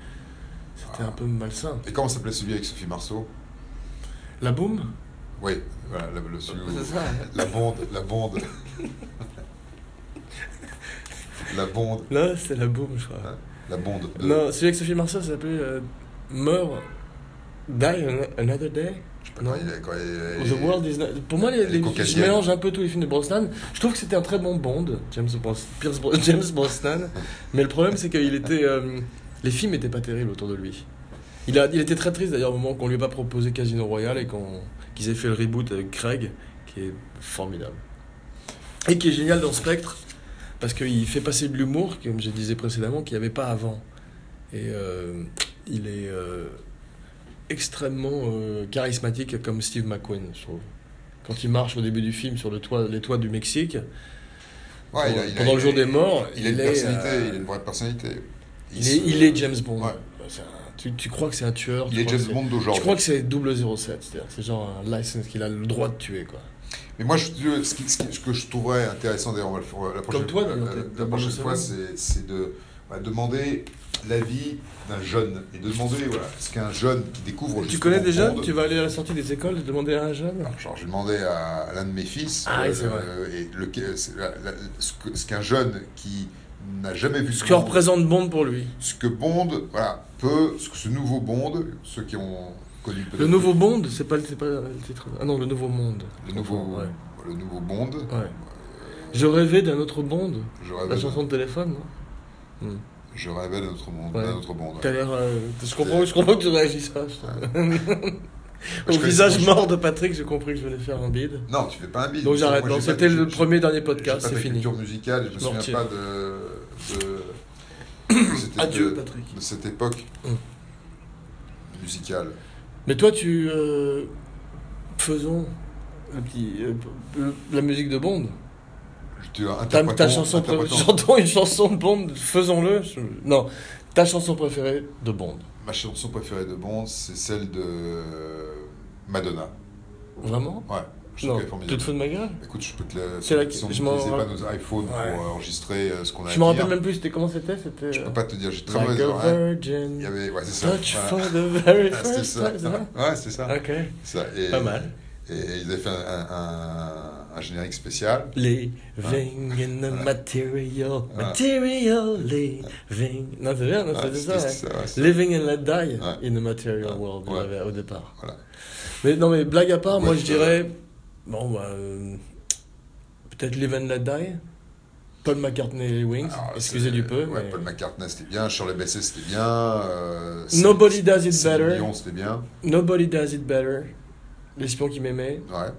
c'était Ah. un peu malsain. Et comment s'appelait celui avec Sophie Marceau? La boum? Oui, voilà, le, le- celui où- C'est ça. La bonde, la bonde. *laughs* la bonde, Là, c'est la boum, je crois. Hein la bonde. de- Non, celui avec Sophie Marceau, ça s'appelait euh, Die An- Another Day. quand Non. il quand il est- The World is not... Pour moi, les, les- je mélange un peu tous les films de Brosnan. Je trouve que c'était un très bon Bond, James, Bros- Pierce Bro- *laughs* James Brosnan. Mais le problème, c'est qu'il était. euh, les films n'étaient pas terribles autour de lui. Il, a, il était très triste d'ailleurs au moment qu'on lui ait pas proposé Casino Royale et qu'ils aient fait le reboot avec Craig, qui est formidable. Et qui est génial dans Spectre, parce qu'il fait passer de l'humour, comme je disais précédemment, qu'il n'y avait pas avant. Et euh, il est euh, extrêmement euh, charismatique comme Steve McQueen, je trouve. Quand il marche au début du film sur le toit, les toits du Mexique, Ouais, il a- il a- pendant le jour des morts, il a une il est, personnalité, il a une vraie personnalité. il, se- est, il est James Bond. Ouais. Un- tu, tu crois que c'est un tueur Il tu est James Bond d'aujourd'hui. Je crois que c'est 007, c'est-à-dire c'est genre un license qu'il a le droit de tuer, quoi. Mais moi, je, ce, qui- ce qui- ce que je trouverais intéressant, d'ailleurs, on va le faire la prochaine, toi, euh, la prochaine fois, c'est de bah, demander l'avis d'un jeune et de demander voilà, ce qu'un jeune qui découvre Tu connais des jeunes Tu vas aller à la sortie des écoles et demander à un jeune? Alors, genre, j'ai demandé à, à l'un de mes fils Ah, euh, et la- la- ce qu'un jeune qui n'a jamais vu Ce que Bond, représente Bond pour lui. ce que Bond voilà, peut, ce que ce nouveau Bond, ceux qui ont connu peut-être Le nouveau Bond, c'est pas, le- c'est pas le titre. Ah non, le nouveau monde. le nouveau, Ouais. le nouveau Bond, Ouais. Je rêvais d'un autre Bond. je La rêvais, chanson de téléphone, non Hmm. je rêvais d'un autre monde, Ouais. d'un autre. T'as l'air. euh, je, comprends, je comprends que tu réagisses trouve. *laughs* Au visage mort de Patrick, j'ai compris que je venais faire un bide. Non, tu fais pas un bide. Donc j'arrête. Moi, Non, c'était le premier dernier podcast, c'est fini. culture musicale, je me souviens pas de, de, *coughs* Adieu, de- Patrick. de cette époque Hum. musicale. Mais toi, tu. euh, faisons un petit, euh, la musique de Bond. As Ta, chanson Chantons une chanson de Bond, faisons-le. Non, ta chanson préférée de Bond. Ma chanson préférée de Bond, c'est celle de Madonna. Vraiment? Ouais. Je Non, trouve qu'elle est tu te formidable. fous de ma gueule Écoute, je peux te le. C'est la- si on je m'en pas nos iPhones Ouais. pour euh, enregistrer euh, ce qu'on a Je à me rappelle même plus, c'était comment c'était C'était. Je euh, peux pas te dire, j'ai très Like mauvaise oreille. virgin. Il y avait, ouais, c'est ça. Touch for the very Ah, first ça. c'est *laughs* Ouais, c'est ça. Ok. Ça, et- Pas mal. Et, et ils avaient fait un, un- un- générique spécial. Living *laughs* in the material, Ah. material living. Non, c'est bien, Ah, c'était ça. c'est- Living and let die in the material world, au départ. Voilà. Mais non, mais blague à part, moi je dirais. Bon, bah. euh, Peut-être Live and Let Die. Paul McCartney et les Wings, excusez du peu. Ouais, mais- Paul McCartney c'était bien, Shirley Bassey c'était bien. euh, Nobody Does It Better. C'était bien. Nobody Does It Better. L'espion qui m'aimait. Ouais. Euh,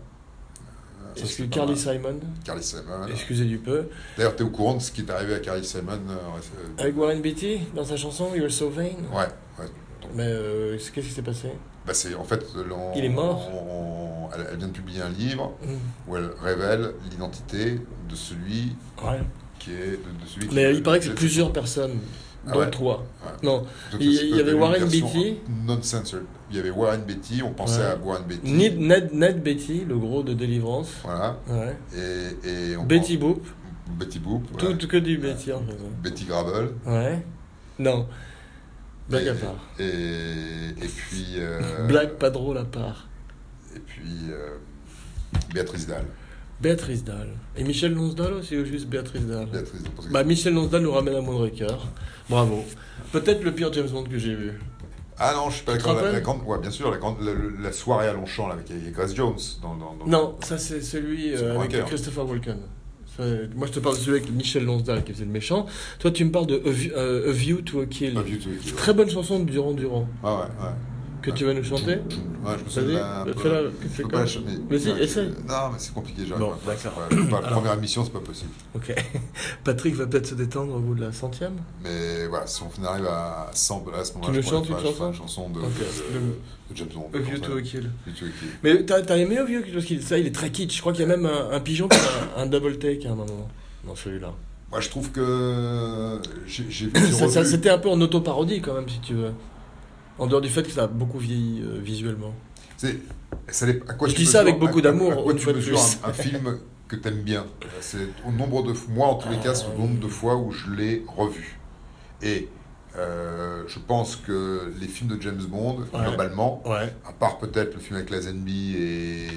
ça, Est-ce que Carly. Simon Carly Simon. Excusez du peu. D'ailleurs, t'es au courant de ce qui est arrivé à Carly Simon euh, Avec Warren Beatty dans sa chanson You're So Vain. Ouais. Mais euh, qu'est-ce qui s'est passé? Bah, c'est en fait. Il est mort? on- elle, elle vient de publier un livre Mm. où elle révèle l'identité de celui Ouais. qui est. De, de celui qui Mais il paraît que c'est plusieurs personnes, Ah ouais. Ouais. Non, il- y avait Warren Beatty. Non-censored. Il y avait Warren Beatty, on pensait Ouais. à Warren Beatty. Ned, Ned, Ned Betty, le gros de Délivrance. Voilà. Et, et on Betty Boop. Betty Boop. Tout que du Betty en fait. Betty Gravel. Ouais. Non. Blague et, à part. Et, et puis. euh, Blague pas drôle à part. Et puis. euh, Béatrice Dalle. Béatrice Dalle. Et Michel Lonsdal aussi, ou juste Béatrice Dalle Béatrice parce que- Bah, Michel Lonsdal nous ramène à Moonraker. Bravo. Peut-être le pire James Bond que j'ai vu. Ah non, je suis pas te d'accord. La, grande, ouais, bien sûr, la, grande, la, la soirée à Longchamp là, avec avec Grace Jones. Dans, dans, dans- Non, ça c'est celui C'est euh, avec. Christopher Walken. Moi je te parle de celui avec Michel Lonsdal qui faisait le méchant. Toi tu me parles de A View, euh, A View to a Kill. A View to a Kill. Très bonne chanson de Durand Durand. Ah ouais, ouais. Que tu vas nous chanter Ouais, je me d'un peu- fais-la, fais peux comme. pas la chanter. Vas-y, Ouais, essaye. Non, mais c'est compliqué, j'arrive Bon, pas. d'accord. Pas- La Alors. première émission, c'est pas possible. Ok. *laughs* Patrick va peut-être se détendre au bout de la centième. Mais voilà, si on arrive à 100, à ce moment-là, nous je chantes une chanson une chanson de, Ok. de, Le- de James Bond. A View to a Kill. View to a Kill. Mais t'as t'as aimé A View Parce que ça il est très kitsch. Je crois qu'il y a même un, pigeon qui a un, double take à un moment. Dans celui-là. Moi, je trouve que j'ai revu- C'était un peu en autoparodie quand même si tu veux. En dehors du fait que ça a beaucoup vieilli euh, visuellement. C'est- ça dépend- à quoi Je tu dis ça avec beaucoup à- à- d'amour, à quoi tu mesures. Un, un film que t'aimes bien? C'est au nombre de moi en tous les cas, c'est au nombre de fois où je l'ai revu. Et euh, je pense que les films de James Bond, Ouais. globalement, Ouais. à part peut-être le film avec Lazenby et,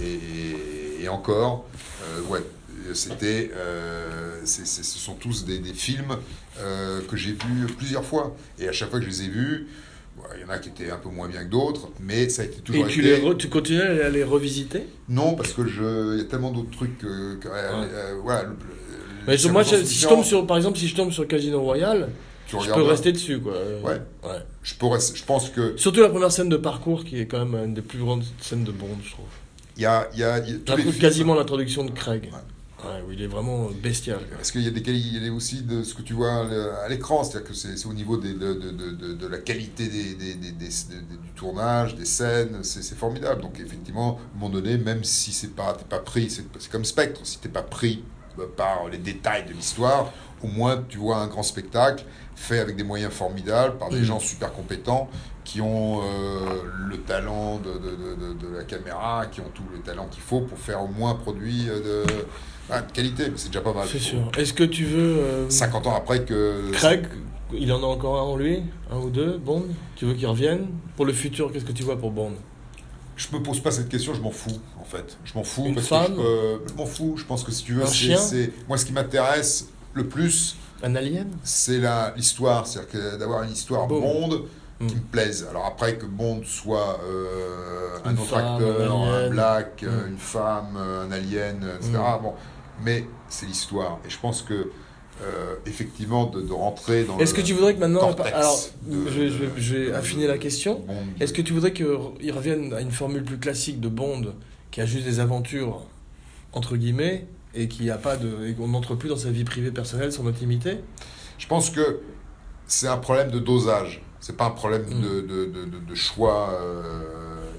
et, et encore, euh, ouais, c'était, euh, c'est- c'est- ce sont tous des, des films que j'ai vus plusieurs fois. Et à chaque fois que je les ai vus, il y en a qui étaient un peu moins bien que d'autres, mais ça a été toujours Et tu, été- les re- tu continues à les- revisiter? Non, parce que je, il y a tellement d'autres trucs que, que- euh, euh, voilà, le- le- Mais moi, si je tombe sur, par exemple, si je tombe sur Casino Royale, tu je peux là. rester dessus, quoi. Ouais. ouais. Je, peux rester- je pense que Surtout la première scène de parcours, qui est quand même une des plus grandes scènes de Bond, je trouve. il y a, il y a, y a tous les J'approuve films- quasiment l'introduction de Craig. Ouais. Ouais, il est vraiment bestial. Parce qu'il y a des quali- il y a aussi de ce que tu vois à l'écran, c'est-à-dire que c'est au niveau des- de, de, de, de, de la qualité des, des, du tournage, des scènes, c'est formidable. Donc effectivement, à un moment donné, même si c'est pas t'es pas pris, c'est c'est comme Spectre, si t'es pas pris euh, par les détails de l'histoire, au moins tu vois un grand spectacle fait avec des moyens formidables, par des Mm. gens super compétents qui ont euh, le talent de, de, de, de- la caméra, qui ont tout le talent qu'il faut pour faire au moins un produit euh, de, ah, qualité. Mais c'est déjà pas mal. C'est sûr. Est-ce que tu veux. euh, 50 ans après que. Craig, il en a encore un en lui Un ou deux Bond Tu veux qu'il revienne? Pour le futur, qu'est-ce que tu vois pour Bond? Je me pose pas cette question, je m'en fous en fait. Je m'en fous Une parce femme que je, je m'en fous. Je pense que si tu veux, c'est- moi ce qui m'intéresse le plus, Un alien? c'est la l'histoire, c'est-à-dire que d'avoir une histoire Bond. Mm. qui me plaise. Alors après que Bond soit euh, un autre femme, acteur, un black, euh, Mm. une femme, euh, un alien, etc. Mm. Bon, mais c'est l'histoire et je pense que euh, effectivement de, de rentrer dans. Est-ce que tu voudrais que maintenant. Alors, de- je vais, je vais- je vais de- affiner la question. Bond. Est-ce que tu voudrais qu'il revienne à une formule plus classique de Bond, qui a juste des aventures, entre guillemets, et qui a pas de. et qu'on n'entre plus dans sa vie privée personnelle, son intimité? Je pense que c'est un problème de dosage. C'est pas un problème Mm. de, de, de, choix euh,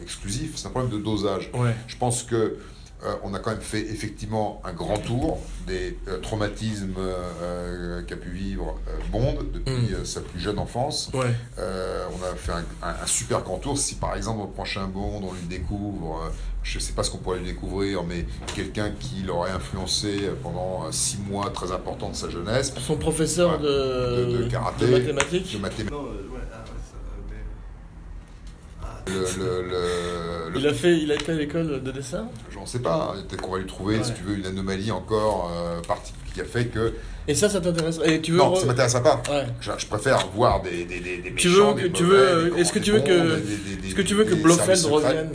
exclusif, c'est un problème de dosage. Ouais. Je pense que euh, on a quand même fait effectivement un grand tour des euh, traumatismes euh, qu'a pu vivre euh, Bond depuis Mm. sa plus jeune enfance. Ouais. Euh, on a fait un, un- un super grand tour. Si par exemple au prochain Bond on lui découvre, euh, je sais pas ce qu'on pourrait lui découvrir, mais quelqu'un qui l'aurait influencé pendant six mois très importants de sa jeunesse, Son professeur Ouais. de, De- de karaté, de mathématiques. de mathématiques. Non, euh, ouais, ah, ouais, ça, euh, mais- Ah, Le, le, le- le- Il a fait, il a été à l'école de dessin. J'en sais pas, hein. peut-être qu'on va lui trouver, si tu veux, une anomalie encore euh, parti- qui a fait que. Et ça, ça t'intéresse Et tu veux Non, re- ça m'intéresse pas. Ouais. Je, je préfère voir des, des, des, des Tu méchants, veux des tu mauvais, veux- est-ce que tu veux que- Est-ce que tu veux que Blofeld revienne?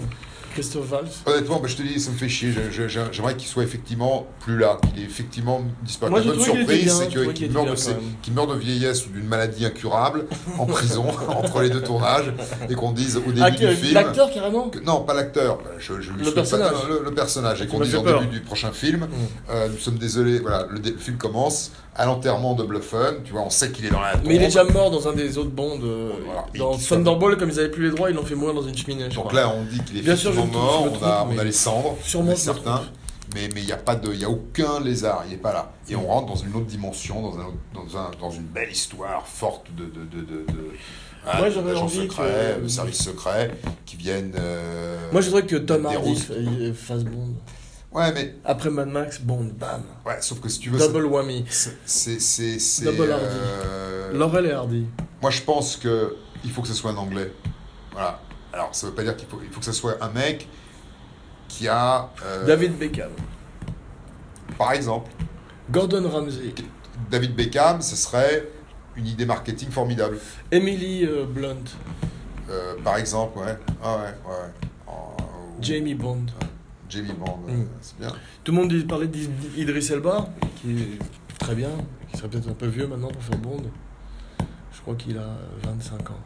Christophe Valls Honnêtement, bah, je te dis, ça me fait chier. J'aimerais qu'il soit effectivement plus là, qu'il ait effectivement disparu. La bonne surprise, c'est qu'il meurt, bien, de vieillesse ou d'une maladie incurable en prison *laughs* *laughs* entre les deux tournages et qu'on dise au début Ah, du film. L'acteur, carrément que- non, pas l'acteur. Bah, Je, je lui Le pas- personnage. le, le personnage. Et qu'on dise au début du prochain film, Mm. euh, nous sommes désolés. Voilà, le film commence à l'enterrement de Bluffen. Tu vois, on sait qu'il est dans la. Mais il est tombe. déjà mort dans un des autres bands. euh, Voilà. Dans Thunderball, comme ils avaient plus les droits, ils l'ont fait mourir dans une cheminée. Donc crois. là, on dit qu'il est Bien sûr, je mort. je on, a, trompe, on a mais- les cendres, Sûrement, on est je me certain. trompe. Mais mais il n'y a pas de, y a aucun lézard. Il n'est pas là. Et on rentre dans une autre dimension, dans un, dans un, dans une belle histoire forte de de de de. de hein, Moi, j'aurais envie secrets, que- de services secrets qui viennent. euh, Moi, je voudrais que Tom Hardy fasse Bond. Ouais, mais Après Mad Max, Bond, bam. ouais, sauf que si tu veux, Double whammy. c'est c'est c'est c'est, Double Hardy. euh, Laurel et Hardy. Moi, je pense que il faut que ce soit un anglais. Voilà. Alors, ça veut pas dire qu'il faut, il faut que ce soit un mec qui a, euh, David Beckham. par exemple, Gordon Ramsay. David Beckham, ce serait une idée marketing formidable. Emily euh, Blunt. Euh, par exemple, ouais. Ah ouais, ouais. ou- Jamie Bond. Jamie Bond, euh, Mm. c'est bien. Tout le monde dit- parlait d'Idris Elba, qui est très bien, qui serait peut-être un peu vieux maintenant pour faire Bond. Je crois qu'il a 25 ans.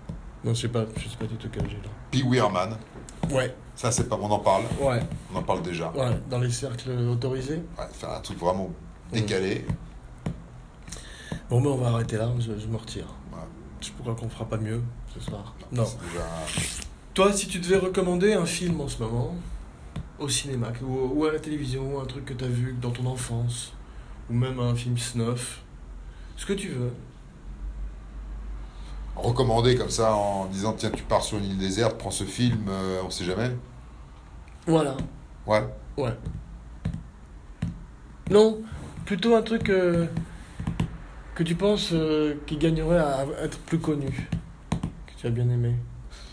Non, je sais pas, je sais pas du tout quel âge il a. Pee Wee Herman, Ouais, ça c'est pas, on en parle, ouais, on en parle déjà. Ouais, ouais, dans les cercles autorisés. faire un truc vraiment décalé. Bon, ben on va arrêter là, je, je me retire. Voilà. Je crois qu'on fera pas mieux ce soir. Non. Déjà- Toi, si tu devais recommander un film en ce moment, au cinéma, ou, ou à la télévision, un truc que tu as vu dans ton enfance, ou même un film snuff, ce que tu veux. Recommander comme ça en disant tiens tu pars sur une île déserte, prends ce film, euh, on sait jamais. Voilà, Ouais. ouais. Non, plutôt un truc euh, que tu penses euh, qui gagnerait à être plus connu, que tu as bien aimé.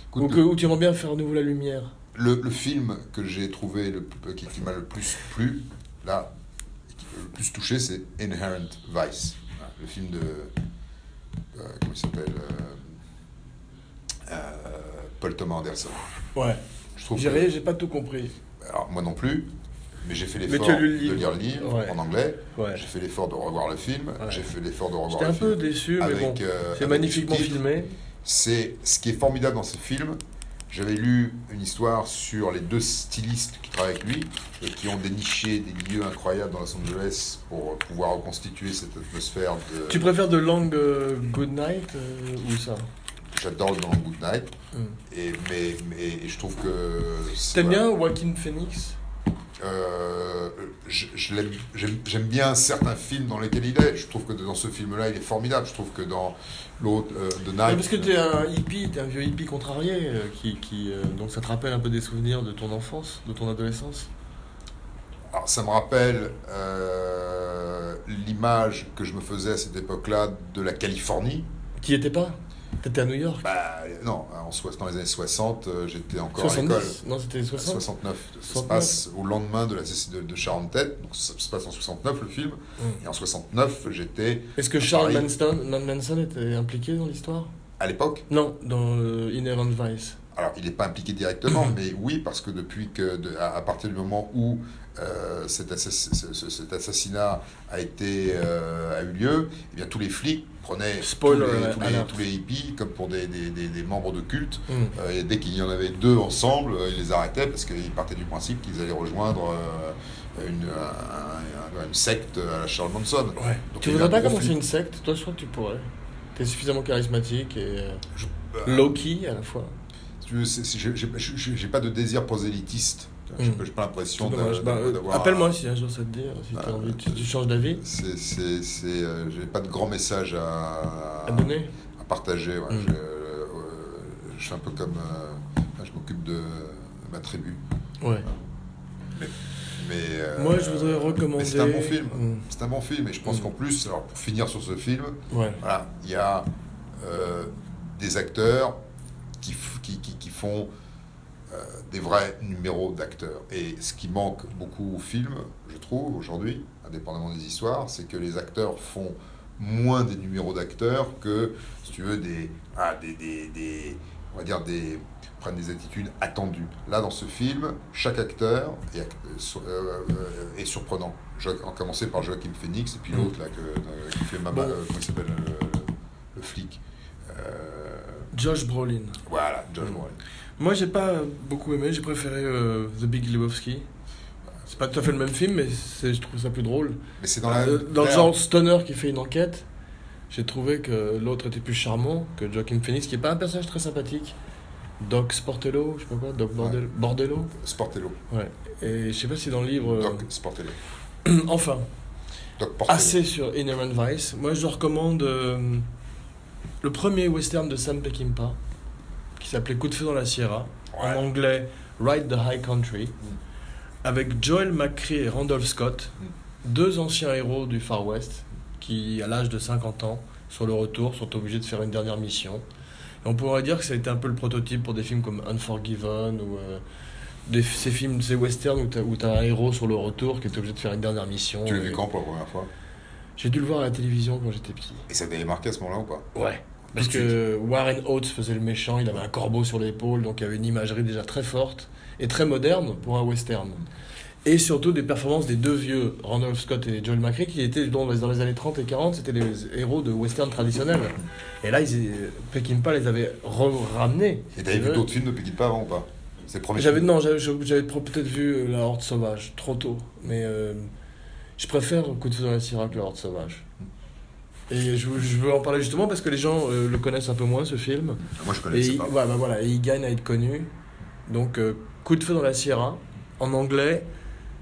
Écoute, Ou que où tu aimerais bien faire à nouveau la lumière. Le, le film que j'ai trouvé le, plus- qui, qui m'a le plus plu, là, qui le plus touché, c'est Inherent Vice. Le film de. euh, comment il s'appelle euh, euh, Paul Thomas Anderson. Ouais. Je trouve J'ai j'ai pas tout compris. alors, moi non plus, mais j'ai fait l'effort de lire le livre Ouais. en anglais. Ouais. J'ai fait l'effort de revoir le film. Ouais. J'ai fait l'effort de revoir J'étais le un film. peu déçu, mais bon. euh, C'est magnifiquement filmé. C'est ce qui est formidable dans ce film. J'avais lu une histoire sur les deux stylistes qui travaillent avec lui et qui ont déniché des lieux incroyables dans Los Angeles pour pouvoir reconstituer cette atmosphère de. Tu préfères The Long euh, Good Night euh, ou ça J'adore le Long Good Night, Hmm. et, mais, mais je trouve que. T'aimes bien Joaquin Phoenix? Euh, j'aime, bien certains films dans lesquels il est. Je trouve que dans ce film-là, il est formidable. Je trouve que dans l'autre, euh, The Night. Parce que t'es un hippie, t'es un vieux hippie contrarié, euh, qui, qui, euh, donc ça te rappelle un peu des souvenirs de ton enfance, de ton adolescence? Alors, ça me rappelle euh, l'image que je me faisais à cette époque-là de la Californie. Qui était pas? T'étais à New York Bah, non, en, soix- dans les années 60, euh, j'étais encore à l'école. 70 Non, c'était 60 69. Ça se 69. passe au lendemain de la de, de Sharon Tate. Donc ça se passe en 69 le film. Mm. Et en 69, j'étais Est-ce que Charles. Manson, Man- Manson était impliqué dans l'histoire? À l'époque? Non, dans euh, Inherent Vice. Alors, il n'est pas impliqué directement, mais oui, parce que depuis que, de- à, à partir du moment où euh, cet, assass- ce- ce- cet assassinat a été euh, a eu lieu, eh bien tous les flics prenaient Spoiler tous, les, tous, les, alert. tous les hippies comme pour des, des, des- des membres de culte. Hmm. Euh, et dès qu'il y en avait deux ensemble, ils les arrêtaient parce qu'ils partaient du principe qu'ils allaient rejoindre une, un- un- une secte à la Charles Manson. Ouais. Donc, tu voudrais pas commencer une secte? Toi, je crois que tu pourrais. T'es suffisamment charismatique et low-key à la fois. Si tu veux, j'ai- pas de désir prosélitiste. J'ai Mm. pas- j'ai pas l'impression Bah, d'avoir. Appelle-moi si un jour ça te dit, si Ah, t'as envie, tu, euh, tu changes d'avis C'est, c'est, c'est, euh, j'ai pas de grand message à, à donner. à partager. ouais. Mm. Je, euh, je suis un peu comme. euh, je m'occupe de ma tribu. Ouais. Mais, euh, Moi, je voudrais recommander. c'est un bon film. Mm. C'est un bon film. Et je pense Mm. qu'en plus, alors pour finir sur ce film, Ouais. voilà, il y a euh, des acteurs qui, f- qui, qui, qui font euh, des vrais numéros d'acteurs. Et ce qui manque beaucoup au film, je trouve, aujourd'hui, indépendamment des histoires, c'est que les acteurs font moins des numéros d'acteurs que, si tu veux, des, ah, des, des, des- on va dire des prennent des attitudes attendues. Là, dans ce film, chaque acteur est, euh, euh, est surprenant. En commencer par Joaquin Phoenix et puis Mm. l'autre là que, euh, qui fait ma Bon. euh, comment il s'appelle le, le flic. Euh, Josh Brolin. voilà, Josh Mm. Brolin. Moi, j'ai pas beaucoup aimé. J'ai préféré euh, The Big Lebowski. C'est pas tout à fait le même film, mais je trouve ça plus drôle. Mais c'est dans la Euh, dans le l'air- genre stoner qui fait une enquête, j'ai trouvé que l'autre était plus charmant que Joaquin Phoenix, qui est pas un personnage très sympathique. Doc Sportello, je sais pas quoi, Doc Bordel- Bordello. Sportello. Ouais. Et je sais pas si dans le livre. euh, Doc Sportello. *clears throat* enfin, Doc Portello. assez sur Inherent Vice. Moi, je recommande euh, le premier western de Sam Peckinpah, qui s'appelait Coup de feu dans la Sierra, Ouais. en anglais Ride the High Country, avec Joel McCrea et Randolph Scott, Mm. deux anciens héros du Far West, qui, à l'âge de 50 ans, sur le retour, sont obligés de faire une dernière mission. Et on pourrait dire que ça a été un peu le prototype pour des films comme Unforgiven ou euh, des, ces films, ces westerns où t'as, où t'as un héros sur le retour qui est obligé de faire une dernière mission. Tu l'as vu quand pour la première fois? J'ai dû le voir à la télévision quand j'étais petit. Et ça t'avait marqué à ce moment-là ou pas? Ouais. Parce que Warren Oates faisait le méchant, il avait un corbeau sur l'épaule, donc il y avait une imagerie déjà très forte et très moderne pour un western. Et surtout des performances des deux vieux, Randolph Scott et Joel McRae, qui étaient dans les, années 30 et 40, c'était les héros de western traditionnels. Et là, ils, Peckinpah les avait ramenés. Et t'avais vu d'autres films de pas avant ou pas? C'est le premier J'avais non, j'avais peut-être vu euh, La Horde Sauvage, trop tôt. Mais euh, je préfère Coup de feu dans la Sierra que La Horde Sauvage. Et je, je veux en parler justement parce que les gens euh, le connaissent un peu moins ce film. Moi je Et connaissais il, pas. ouais, bah voilà, et il gagne à être connu. Donc, euh, Coup de feu dans la Sierra, en anglais,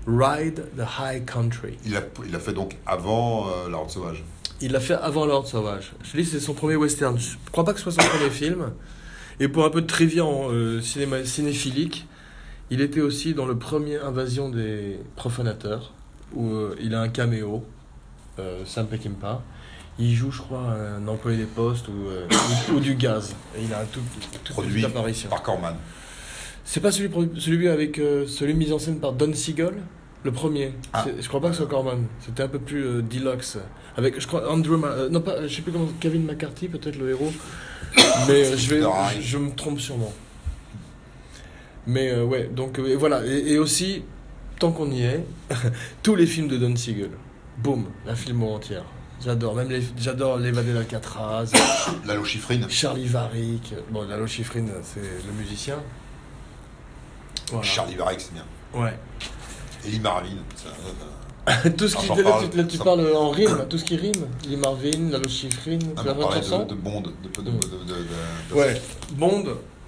Ride the High Country. Il a, il a fait donc avant euh, La Horde Sauvage. Il l'a fait avant L'Ordre Sauvage. Je te dis, c'est son premier western. Je crois pas que ce soit son premier film. Et pour un peu de trivia en, euh, cinéma, cinéphilique, il était aussi dans le premier Invasion des Profanateurs, où il a un caméo, Sam Peckinpah. Il joue, je crois, un employé des postes ou, euh, *coughs* ou, du gaz. Et il a un tout, toute Produit apparition. par Corman. C'est pas celui, celui avec euh, celui mis en scène par Don Siegel Le premier. Ah. Je crois pas que ce soit Corman. C'était un peu plus euh, deluxe. Avec, je crois, Andrew. Ma- euh, non, pas, je sais plus comment. Kevin McCarthy, peut-être le héros. *coughs* Mais euh, je vais. Je, me trompe sûrement. Mais euh, ouais, donc euh, et voilà. Et, et aussi, tant qu'on y est, *laughs* tous les films de Don Siegel. Boum, la filmo entière. J'adore. Même les, j'adore l'évadé d'Alcatraz, *coughs* Lalo Schifrin. Charlie Varick. Bon, Lalo Schifrin, c'est le musicien. Voilà. Charlie Varrick, c'est bien. Ouais. Ellie Marvin. ça, euh, *laughs* tout ce qui, là, parle, tu, là, tu ça- parles en rime, tout ce qui rime. Lee Marvin, Lalo Schifrin, ah, tu on de, de Bond. De, de, de, de- Ouais. Bond,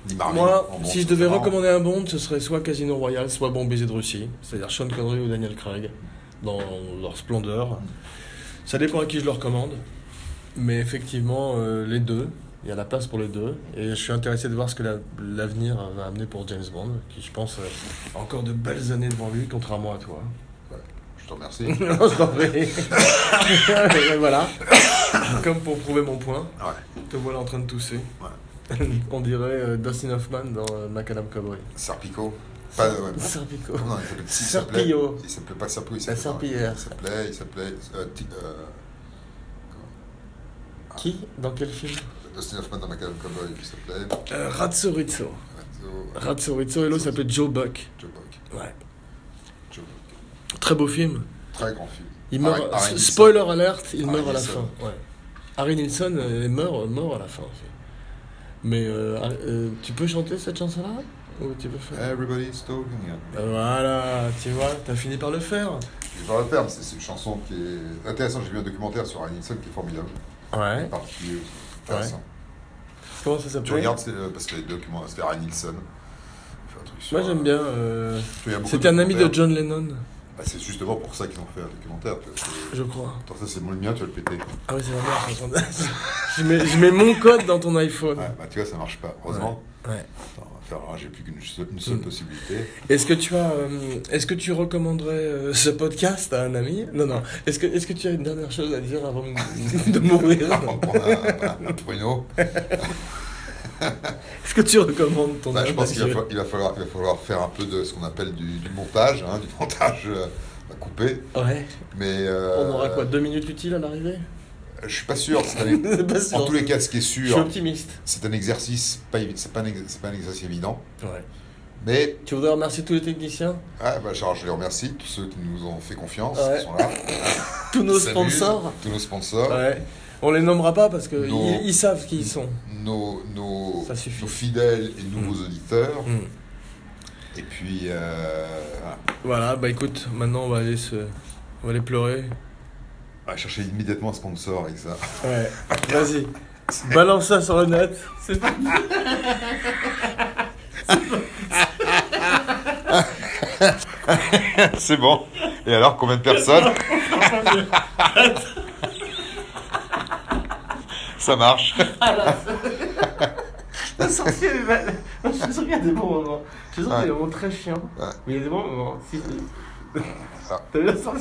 Lee Marvin, moi, si je devais recommander un Bond, ce serait soit Casino Royale, soit Bon Baiser de Russie. C'est-à-dire Sean Connery ou Daniel Craig, dans leur splendeur. Ça dépend à qui je le recommande. Mais effectivement, euh, les deux. Il y a la place pour les deux. Et je suis intéressé de voir ce que la- l'avenir va amener pour James Bond, qui, je pense, euh, a encore de belles années devant lui, contrairement à toi. Je te remercie. *laughs* Non, je t'en prie. *laughs* Voilà. Comme pour prouver mon point, Ouais. te voilà en train de tousser. Ouais. *laughs* On dirait euh, Dustin Hoffman dans Macadam Cowboy. Serpico. Pas, ouais, pas- Serpico. Non, il s'appelait- il s'appelait- Serpillo. Il s'appelait pas Serpillo, il La s'appelait. Serpillière. Il s'appelait. Il s'appelait. euh, euh, Qui? Dans quel film? Dustin Hoffman dans Macadam Cowboy, il s'appelait. euh, Razzo Rizzo. Razzo- Razzo Rizzo et l'autre s'appelait Joe Buck. Joe Buck. Ouais. Joe Buck. Très beau film. Très grand film. Il meurt. Harry- Harry Nilsson. spoiler alert, il Harry meurt à la Nilsson. fin. Ouais. Harry Nilsson euh, meurt, mort à la fin aussi. Mais euh, euh, tu peux chanter cette chanson-là? Ou tu faire Everybody's talking. Euh, Voilà, tu vois, t'as fini par le faire. Je vais le faire, mais c'est une chanson qui est intéressante. J'ai vu un documentaire sur Nilsson qui est formidable. Ouais. Particulier. Intéressant. Comment ça Tu s'appelle regardes, c'est, euh, parce que les documents, c'était Harry Nilsson. Moi j'aime bien. euh, C'était un ami de. John Lennon, Bah, c'est justement pour ça qu'ils ont fait un documentaire. je crois. Attends, ça c'est mon le mien, tu vas le péter. Ah ouais, c'est la merde. *laughs* je, mets, je mets mon code dans ton iPhone. Ouais, bah tu vois, ça marche pas. Heureusement. Ouais. Attends. Alors, J'ai plus qu'une seule, une seule Mm. possibilité. Est-ce que tu as, euh, est-ce que tu recommanderais euh, ce podcast à un ami? Non, non. Est-ce que, est-ce que tu as une dernière chose à dire avant de *laughs* mourir? Avant de prendre un, un, un pruneau, Est-ce que tu recommandes ton bah, je pense qu'il va, va falloir, il va falloir faire un peu de ce qu'on appelle du, du montage, hein, du montage euh, à couper. Ouais. Mais euh, On aura quoi Deux minutes utiles à l'arrivée? Je suis pas sûr. un- *laughs* C'est pas sûr. en tous les cas, ce qui est Je suis sûr, optimiste. c'est un exercice. Pas, c'est pas, un pas exercice évident. Ouais. Mais Tu voudrais remercier tous les techniciens, ah, bah, genre, je les remercie, tous ceux qui nous ont fait confiance, Ouais. qui sont là. *laughs* tous nos sponsors. Tous nos sponsors. Ouais. On les nommera pas parce que Nos- ils, savent qui ils sont. Nos, nos, fidèles et nouveaux auditeurs. Mm. Et puis, euh, voilà. Voilà, bah écoute, maintenant on va aller se, on va aller pleurer. On va chercher immédiatement un sponsor avec ça. Ouais. Vas-y. Balance ça sur le net. C'est pas- C'est bon. Et alors, combien de personnes Ça marche. La sortie. Moi, je suis sûr qu'il y a des bons moments. Je suis sûr qu'il y a des moments très chiants. Mais il y a des bons moments. Si... Ah. T'as vu la sortie